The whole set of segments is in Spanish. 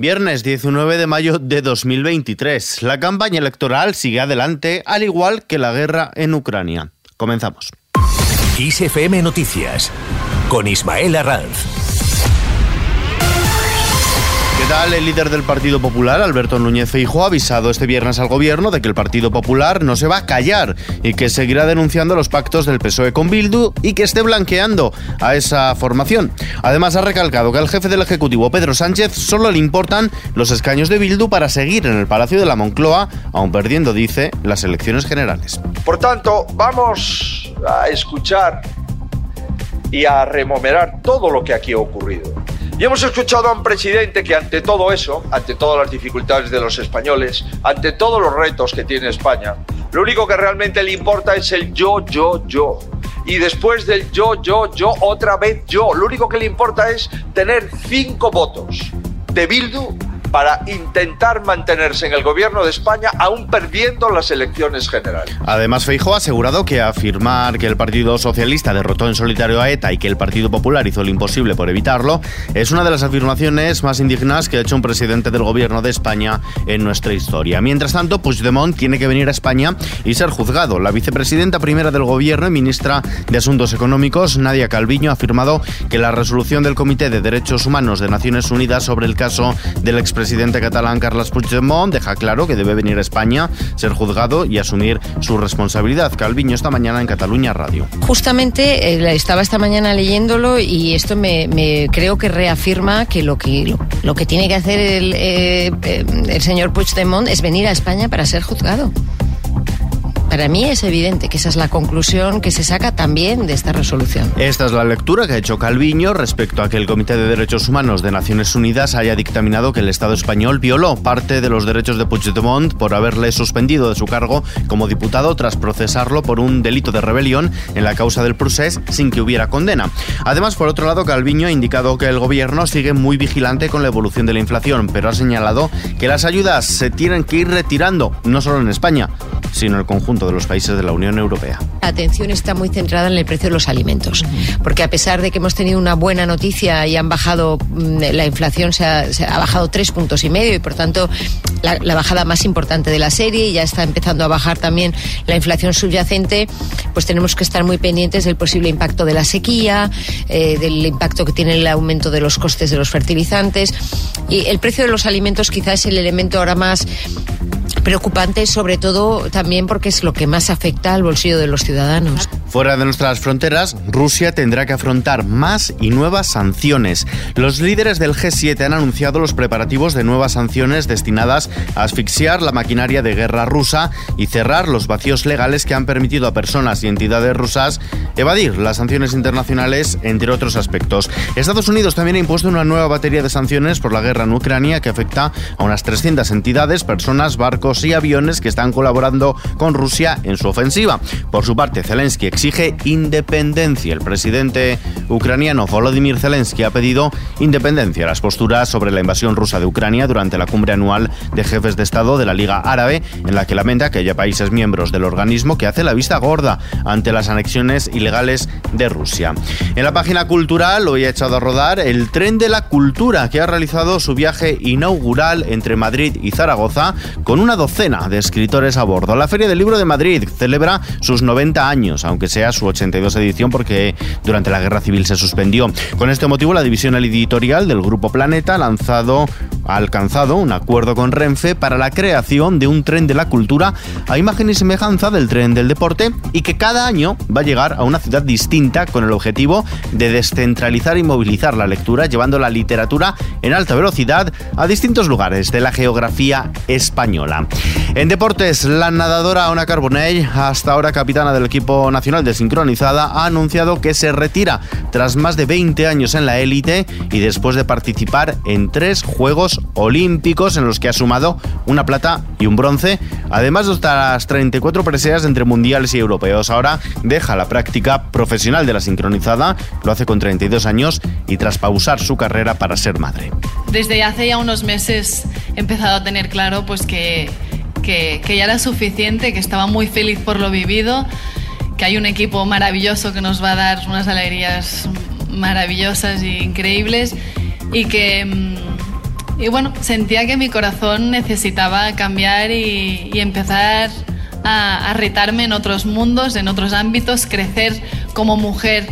Viernes 19 de mayo de 2023. La campaña electoral sigue adelante, al igual que la guerra en Ucrania. Comenzamos. Noticias con Ismael Arranz. El líder del Partido Popular, Alberto Núñez Feijóo, ha avisado este viernes al gobierno de que el Partido Popular no se va a callar y que seguirá denunciando los pactos del PSOE con Bildu y que esté blanqueando a esa formación. Además, ha recalcado que al jefe del Ejecutivo, Pedro Sánchez, solo le importan los escaños de Bildu para seguir en el Palacio de la Moncloa, aun perdiendo, dice, las elecciones generales. Por tanto, vamos a escuchar y a remomerar todo lo que aquí ha ocurrido. Y hemos escuchado a un presidente que ante todo eso, ante todas las dificultades de los españoles, ante todos los retos que tiene España, lo único que realmente le importa es el yo, yo, yo. Y después del yo, yo, yo, otra vez yo. Lo único que le importa es tener cinco votos de Bildu para intentar mantenerse en el gobierno de España aún perdiendo las elecciones generales. Además, Feijóo ha asegurado que afirmar que el Partido Socialista derrotó en solitario a ETA y que el Partido Popular hizo lo imposible por evitarlo es una de las afirmaciones más indignas que ha hecho un presidente del gobierno de España en nuestra historia. Mientras tanto, Puigdemont tiene que venir a España y ser juzgado. La vicepresidenta primera del gobierno y ministra de Asuntos Económicos, Nadia Calviño, ha afirmado que la resolución del Comité de Derechos Humanos de Naciones Unidas sobre el caso del ex presidente catalán Carles Puigdemont deja claro que debe venir a España, ser juzgado y asumir su responsabilidad. Calviño esta mañana en Cataluña Radio. Justamente eh, estaba esta mañana leyéndolo y esto me, creo que reafirma que lo que lo, que tiene que hacer el, eh, eh, el señor Puigdemont es venir a España para ser juzgado. Para mí es evidente que esa es la conclusión que se saca también de esta resolución. Esta es la lectura que ha hecho Calviño respecto a que el Comité de Derechos Humanos de Naciones Unidas haya dictaminado que el Estado español violó parte de los derechos de Puigdemont por haberle suspendido de su cargo como diputado tras procesarlo por un delito de rebelión en la causa del procés sin que hubiera condena. Además, por otro lado, Calviño ha indicado que el gobierno sigue muy vigilante con la evolución de la inflación, pero ha señalado que las ayudas se tienen que ir retirando, no solo en España, sino el conjunto de los países de la Unión Europea. La atención está muy centrada en el precio de los alimentos, porque a pesar de que hemos tenido una buena noticia y han bajado, mm, la inflación se ha, bajado tres puntos y medio y por tanto la, bajada más importante de la serie, y ya está empezando a bajar también la inflación subyacente, pues tenemos que estar muy pendientes del posible impacto de la sequía, eh, del impacto que tiene el aumento de los costes de los fertilizantes y el precio de los alimentos quizás es el elemento ahora más preocupante, sobre todo también porque es lo que más afecta al bolsillo de los ciudadanos. Fuera de nuestras fronteras, Rusia tendrá que afrontar más y nuevas sanciones. Los líderes del G7 han anunciado los preparativos de nuevas sanciones destinadas a asfixiar la maquinaria de guerra rusa y cerrar los vacíos legales que han permitido a personas y entidades rusas evadir las sanciones internacionales, entre otros aspectos. Estados Unidos también ha impuesto una nueva batería de sanciones por la guerra en Ucrania que afecta a unas 300 entidades, personas, barcos, y aviones que están colaborando con Rusia en su ofensiva. Por su parte, Zelensky exige independencia. El presidente ucraniano Volodymyr Zelensky ha pedido independencia. Las posturas sobre la invasión rusa de Ucrania durante la cumbre anual de jefes de Estado de la Liga Árabe, en la que lamenta que haya países miembros del organismo que hace la vista gorda ante las anexiones ilegales de Rusia. En la página cultural hoy ha echado a rodar el tren de la cultura que ha realizado su viaje inaugural entre Madrid y Zaragoza con una docena de escritores a bordo. La Feria del Libro de Madrid celebra sus 90 años, aunque sea su 82 edición porque durante la Guerra Civil se suspendió. Con este motivo, la división editorial del Grupo Planeta ha lanzado ha alcanzado un acuerdo con Renfe para la creación de un tren de la cultura a imagen y semejanza del tren del deporte y que cada año va a llegar a una ciudad distinta con el objetivo de descentralizar y movilizar la lectura llevando la literatura en alta velocidad a distintos lugares de la geografía española. En deportes, la nadadora Ona Carbonell, hasta ahora capitana del equipo nacional de sincronizada, ha anunciado que se retira tras más de 20 años en la élite y después de participar en tres Juegos Olímpicos en los que ha sumado una plata y un bronce, además de las 34 preseas entre mundiales y europeos. Ahora deja la práctica profesional de la sincronizada, lo hace con 32 años y tras pausar su carrera para ser madre. Desde hace ya unos meses he empezado a tener claro pues que que, ya era suficiente, que estaba muy feliz por lo vivido, que hay un equipo maravilloso que nos va a dar unas alegrías maravillosas e increíbles y que, mm, y bueno, sentía que mi corazón necesitaba cambiar y, empezar a, a retarme en otros mundos, en otros ámbitos, crecer como mujer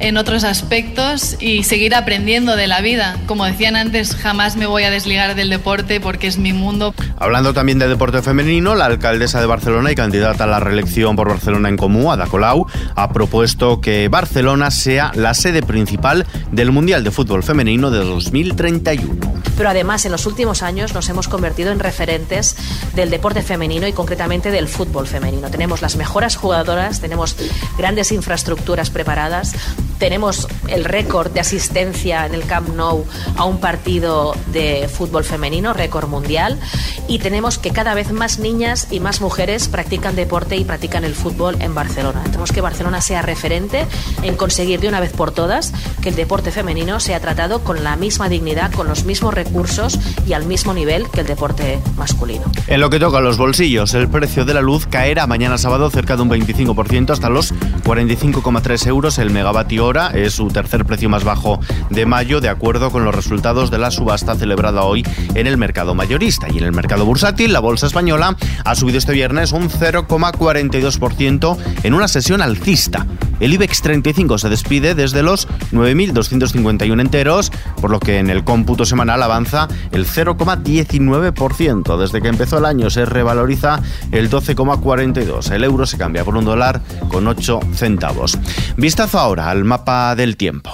en otros aspectos y seguir aprendiendo de la vida. Como decían antes, jamás me voy a desligar del deporte porque es mi mundo. Hablando también de deporte femenino, la alcaldesa de Barcelona y candidata a la reelección por Barcelona en Comú, Ada Colau, ha propuesto que Barcelona sea la sede principal del Mundial de Fútbol Femenino de 2031. Pero además, en los últimos años nos hemos convertido en referentes del deporte femenino y concretamente del fútbol femenino. Tenemos las mejores jugadoras, tenemos grandes infraestructuras preparadas, tenemos el récord de asistencia en el Camp Nou a un partido de fútbol femenino, récord mundial, y tenemos que cada vez más niñas y más mujeres practican deporte y practican el fútbol en Barcelona. Tenemos que Barcelona sea referente en conseguir de una vez por todas que el deporte femenino sea tratado con la misma dignidad, con los mismos recursos y al mismo nivel que el deporte masculino. En lo que toca a los bolsillos, el precio de la luz caerá mañana sábado cerca de un 25% hasta los 45,3 euros el megavatio Es su tercer precio más bajo de mayo, de acuerdo con los resultados de la subasta celebrada hoy en el mercado mayorista. Y en el mercado bursátil, la bolsa española ha subido este viernes un 0,42% en una sesión alcista. El IBEX 35 se despide desde los 9.251 enteros, por lo que en el cómputo semanal avanza el 0,19%. Desde que empezó el año se revaloriza el 12,42. El euro se cambia por un dólar con 8 centavos. Vistazo ahora al mapa del tiempo.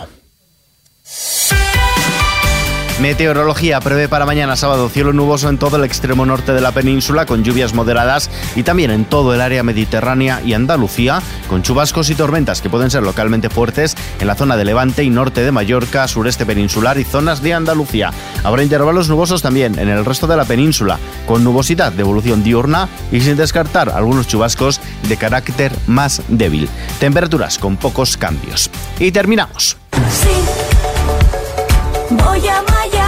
Meteorología prevé para mañana sábado cielo nuboso en todo el extremo norte de la península con lluvias moderadas y también en todo el área mediterránea y Andalucía con chubascos y tormentas que pueden ser localmente fuertes en la zona de Levante y norte de Mallorca, sureste peninsular y zonas de Andalucía. Habrá intervalos nubosos también en el resto de la península con nubosidad de evolución diurna y sin descartar algunos chubascos de carácter más débil. Temperaturas con pocos cambios. Y terminamos. Voy a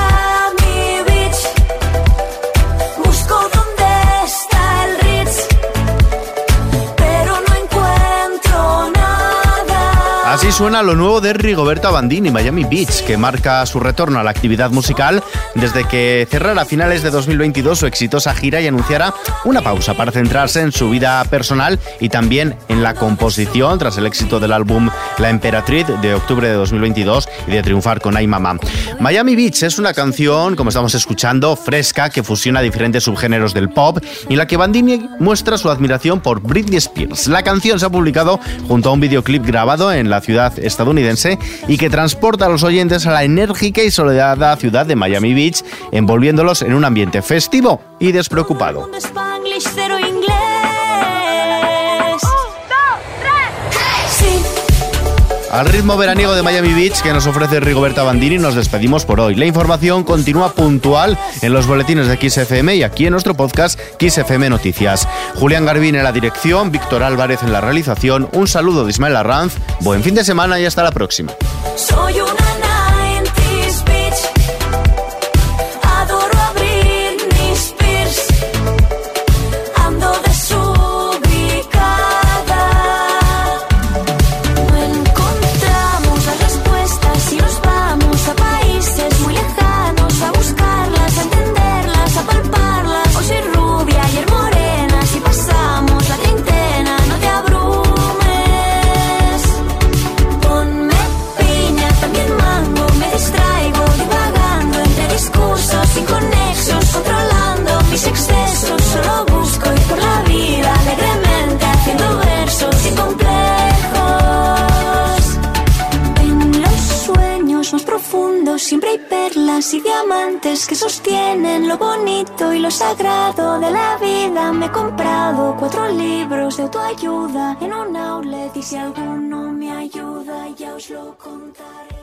Así suena lo nuevo de Rigoberta Bandini, Miami Beach, que marca su retorno a la actividad musical desde que cerrara a finales de 2022 su exitosa gira y anunciara una pausa para centrarse en su vida personal y también en la composición tras el éxito del álbum La Emperatriz de octubre de 2022 y de triunfar con Ay Mamá. Miami Beach es una canción, como estamos escuchando, fresca que fusiona diferentes subgéneros del pop y en la que Bandini muestra su admiración por Britney Spears. La canción se ha publicado junto a un videoclip grabado en la ciudad estadounidense y que transporta a los oyentes a la enérgica y soledada ciudad de Miami Beach, envolviéndolos en un ambiente festivo y despreocupado. Al ritmo veraniego de Miami Beach que nos ofrece Rigoberta Bandini, nos despedimos por hoy. La información continúa puntual en los boletines de XFM y aquí en nuestro podcast XFM Noticias. Julián Garbín en la dirección, Víctor Álvarez en la realización. Un saludo de Ismael Arranz. Buen fin de semana y hasta la próxima. Que sostienen lo bonito y lo sagrado de la vida. Me he comprado cuatro libros de autoayuda en un outlet y si alguno me ayuda ya os lo contaré.